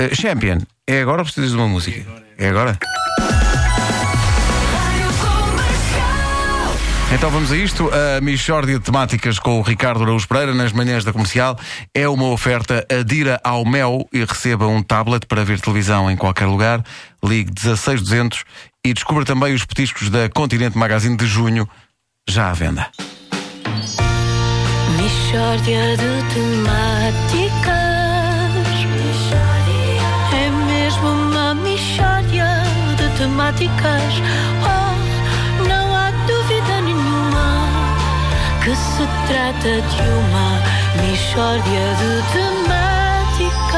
Eh, Champion, é agora ou precisas de uma música? É agora? Então vamos a isto. A Michórdia de Temáticas com o Ricardo Araújo Pereira nas manhãs da comercial é uma oferta adira ao Mel e receba um tablet para ver televisão em qualquer lugar. Ligue 16200 e descubra também os petiscos da Continente Magazine de junho já à venda. Mishória de temáticas de temáticas Oh, não há dúvida nenhuma Que se trata de uma mishória de temáticas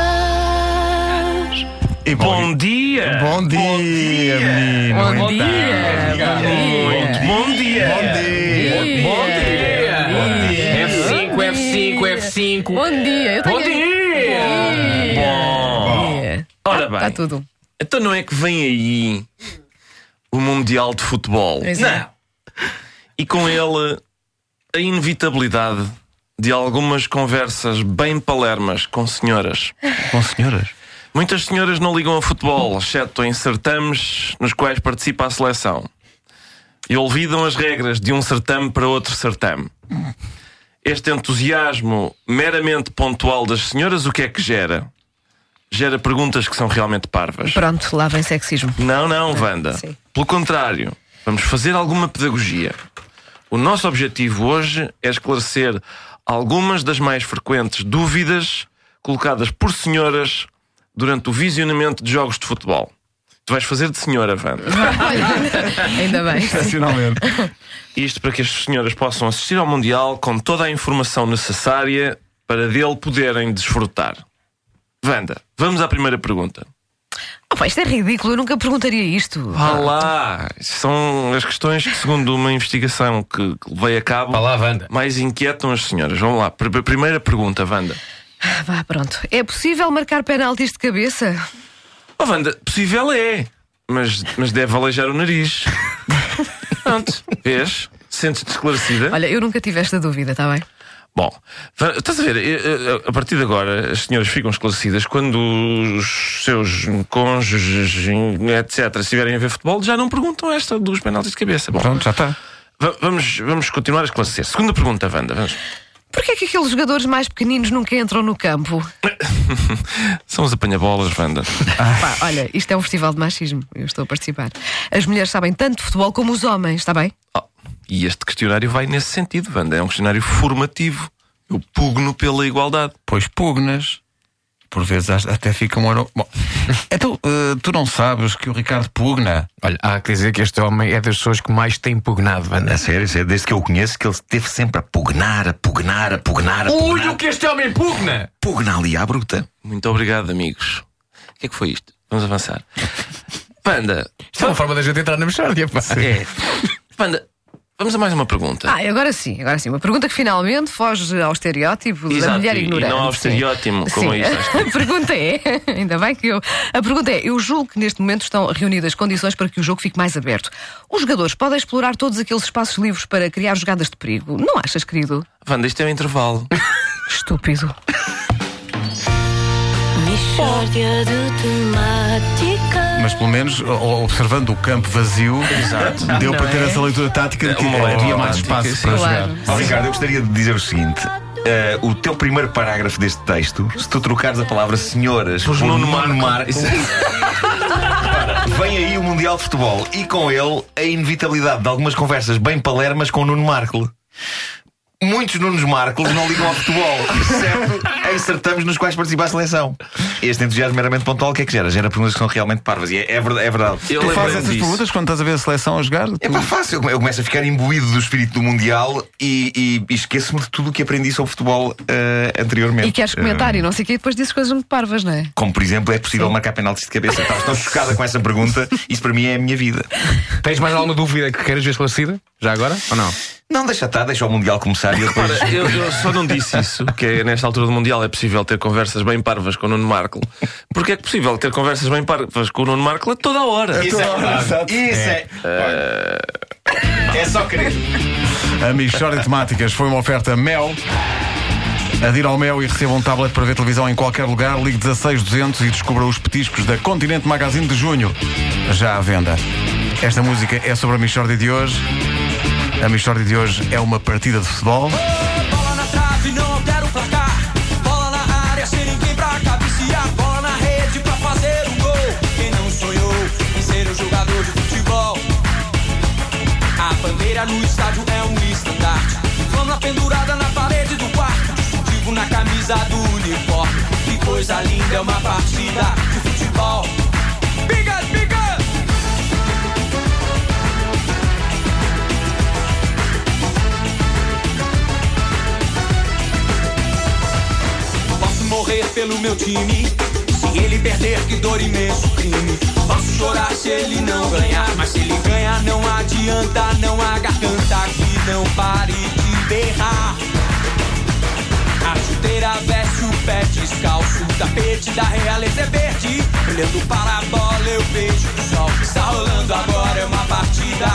E Bom dia! Bom dia, menino. Bom Então, dia, Muito bom dia! Bom dia. Bom dia! F5, F5, F5. Bom dia, eu tenho Bom dia! Bom! dia. Ora bem, Está tudo. Então não é que vem aí o Mundial de Futebol? Pois é. Não! E com ele a inevitabilidade de algumas conversas bem palermas com senhoras. Com senhoras. Muitas senhoras não ligam a futebol, exceto em certames nos quais participa a seleção. E olvidam as regras de um certame para outro certame. Este entusiasmo meramente pontual das senhoras, o que é que gera? Gera perguntas que são realmente parvas. Pronto, lá vem sexismo. Não, não, Wanda. sim. Pelo contrário, vamos fazer alguma pedagogia. O nosso objetivo hoje é esclarecer algumas das mais frequentes dúvidas colocadas por senhoras durante o visionamento de jogos de futebol. Tu vais fazer de senhora, Wanda. Ainda bem. Excepcionalmente. Isto para que as senhoras possam assistir ao Mundial com toda a informação necessária para dele poderem desfrutar. Wanda, vamos à primeira pergunta. Oh, pá, isto é ridículo, eu nunca perguntaria isto. Vá lá! São as questões que, segundo uma investigação que levei a cabo, Vá lá, Wanda. mais inquietam as senhoras. Vamos lá. Pr- Primeira pergunta, Wanda. Ah, Vá, pronto. É possível marcar penaltis de cabeça? Oh, Wanda, possível é, mas, mas deve alejar o nariz. Pronto, vês? Sentes-te esclarecida? Olha, eu nunca tive esta dúvida, está bem? Bom, estás a ver, a partir de agora as senhoras ficam esclarecidas quando os seus cônjuges, etc., estiverem a ver futebol, já não perguntam esta dos penaltis de cabeça. Bom, Pronto, já está. va- vamos, vamos continuar a esclarecer. Segunda pergunta, Wanda. Vamos. Porquê é que aqueles jogadores mais pequeninos nunca entram no campo? São os apanha-bolas, Wanda. Pá, olha, isto é um festival de machismo. Eu estou a participar. As mulheres sabem tanto de futebol como os homens, está bem? Oh, e este questionário vai nesse sentido, Wanda. É um questionário formativo. Eu pugno pela igualdade. Pois pugnas. Por vezes até fica um ano. Bom, então, eh, tu não sabes que o Ricardo pugna? Olha, há que dizer que este homem é das pessoas que mais tem pugnado, Wanda. A sério, sério, desde que eu o conheço, que ele esteve sempre a pugnar, a pugnar, a pugnar, a Ui, o que este homem pugna! Pugna ali à bruta. Muito obrigado, amigos. O que é que foi isto? Vamos avançar. Wanda, Isto é uma forma da gente entrar na mexórdia, pá. é. Wanda, vamos a mais uma pergunta. Ah, agora sim, agora sim. Uma pergunta que finalmente foge ao estereótipo da Exato, mulher e- e ignorante. não ao estereótipo, como Sim. é isto, A pergunta é, ainda bem que eu. A pergunta é: eu julgo que neste momento estão reunidas condições para que o jogo fique mais aberto. Os jogadores podem explorar todos aqueles espaços livres para criar jogadas de perigo. Não achas, querido? Wanda, isto é um intervalo. Estúpido. De Mas pelo menos, o- observando o campo vazio, deu para ter essa leitura tática de que Uma leitura havia mais tática, espaço sim. para Claro. jogar. Ó, Ricardo, eu gostaria de dizer o seguinte. eh, o teu primeiro parágrafo deste texto, se tu trocares a palavra senhoras por Nuno Nuno Marco. Marco, Ora, vem aí o Mundial de Futebol e com ele a inevitabilidade de algumas conversas bem palermas com o Nuno Marco. Muitos Nunos Marcos não ligam ao futebol, exceto em certames nos quais participa a seleção. Este entusiasmo meramente pontual, o que é que gera? Gera perguntas que são realmente parvas. E é, é verdade. É verdade. Eu Tu fazes essas disso. perguntas quando estás a ver a seleção a jogar? É pá, fácil. Eu come- Eu começo a ficar imbuído do espírito do Mundial e, e- e esqueço-me de tudo o que aprendi sobre futebol eh, anteriormente. E queres comentar e não sei o quê, e depois dizes coisas muito parvas, não é? Como, por exemplo, é possível marcar penaltis de cabeça. Estava tão chocada com essa pergunta. Isso para mim é a minha vida. Tens mais alguma dúvida que queiras ver esclarecida? Já agora? Ou não? Não, deixa estar, deixa o Mundial começar e eu depois. Ora, eu, eu só não disse isso, que é, nesta altura do Mundial é possível ter conversas bem parvas com o Nuno Marco. Porque é que possível ter conversas bem parvas com o Nuno Marco a toda a hora. Isso é verdade. Isso é. É só querer. A Michórdia de Temáticas foi uma oferta Mel. Adira ao Mel e receba um tablet para ver televisão em qualquer lugar. Ligue 16200 e descubra os petiscos da Continente Magazine de junho. Já à venda. Esta música é sobre a Michórdia de hoje. A Michórdia de hoje é uma partida de futebol. Bandeira no estádio é um estandarte. Flama pendurada na parede do quarto. Distintivo na camisa do uniforme. Que coisa linda, é uma partida de futebol. Bigas, bigas! Pelo meu time. Se ele perder, que dor imenso crime. Posso chorar se ele não ganhar. Mas se ele ganhar, não adianta. Não há garganta que não pare de berrar. A chuteira veste o pé descalço. O tapete da realeza é verde. Olhando para a bola, eu vejo o sol está rolando agora. É uma partida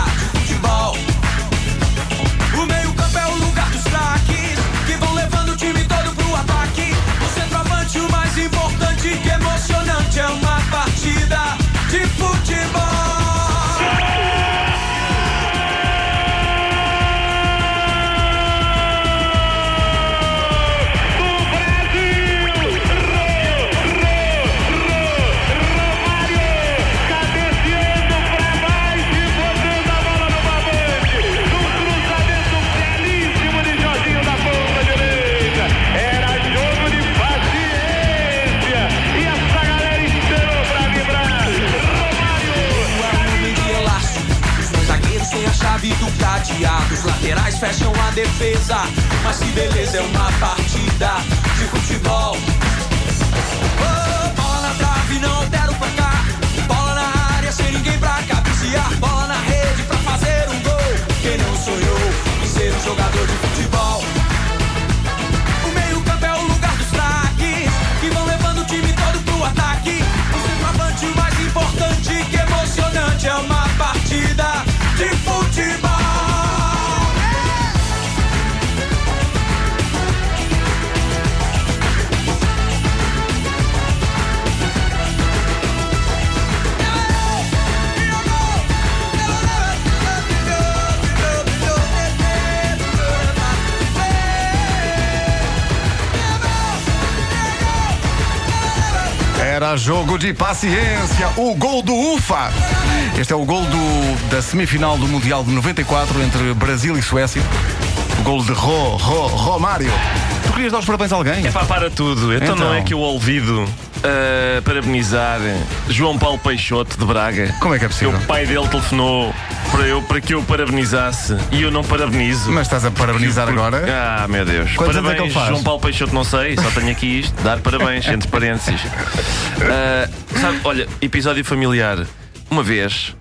fecham a defesa. Mas que beleza, é uma partida de futebol. Era jogo de paciência. O gol do UFA. Este é o gol do- da semifinal do Mundial de 94 entre Brasil e Suécia. O gol de Ro, Ro, Romário. Tu querias dar os parabéns a alguém? É pá, para tudo. Então, Então. não é que eu olvido ah, parabenizar João Paulo Peixoto de Braga. Como é que é Que possível? o pai dele telefonou para, eu, para que eu parabenizasse e eu não parabenizo. Mas estás a parabenizar Porque- agora? Ah, meu Deus. Quantos anos é que parabéns, ele faz? João Paulo Peixoto, não sei, só tenho aqui isto. Dar parabéns, entre parênteses. Ah, sabe, olha, episódio familiar. Uma vez,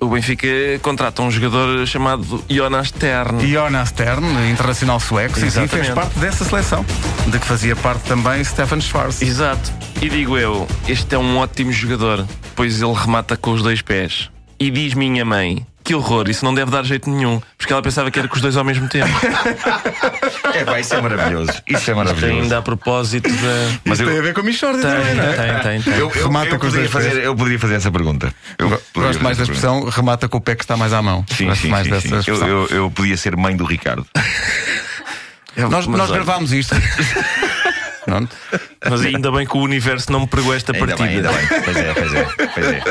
o Benfica contrata um jogador chamado Jonas Tern. Jonas Stern, internacional sueco, sim, sim, fez parte dessa seleção, de que fazia parte também Stefan Schwarz. Exato. E digo eu, este é um ótimo jogador, pois ele remata com os dois pés. E diz minha mãe, que horror, isso não deve dar jeito nenhum, porque ela pensava que era com os dois ao mesmo tempo. É, pá, isso é maravilhoso. Isso é maravilhoso. Ainda a propósito da. Mas eu, Tem a ver com a Michórdia também, não é? Tem, tem, tem. eu, eu, Remata eu com os poderia dois fazer, eu poderia fazer essa pergunta. Eu Gosto mais da pergunta. expressão remata com o pé que está mais à mão. Sim, Gosto sim, mais sim, dessa sim. Eu, expressão. eu, eu podia ser mãe do Ricardo. Nós, Mas nós olha, gravámos isto. Pronto. Mas ainda bem que o universo não me pregou esta Ainda partida. bem, ainda bem. Pois é, pois é, pois é.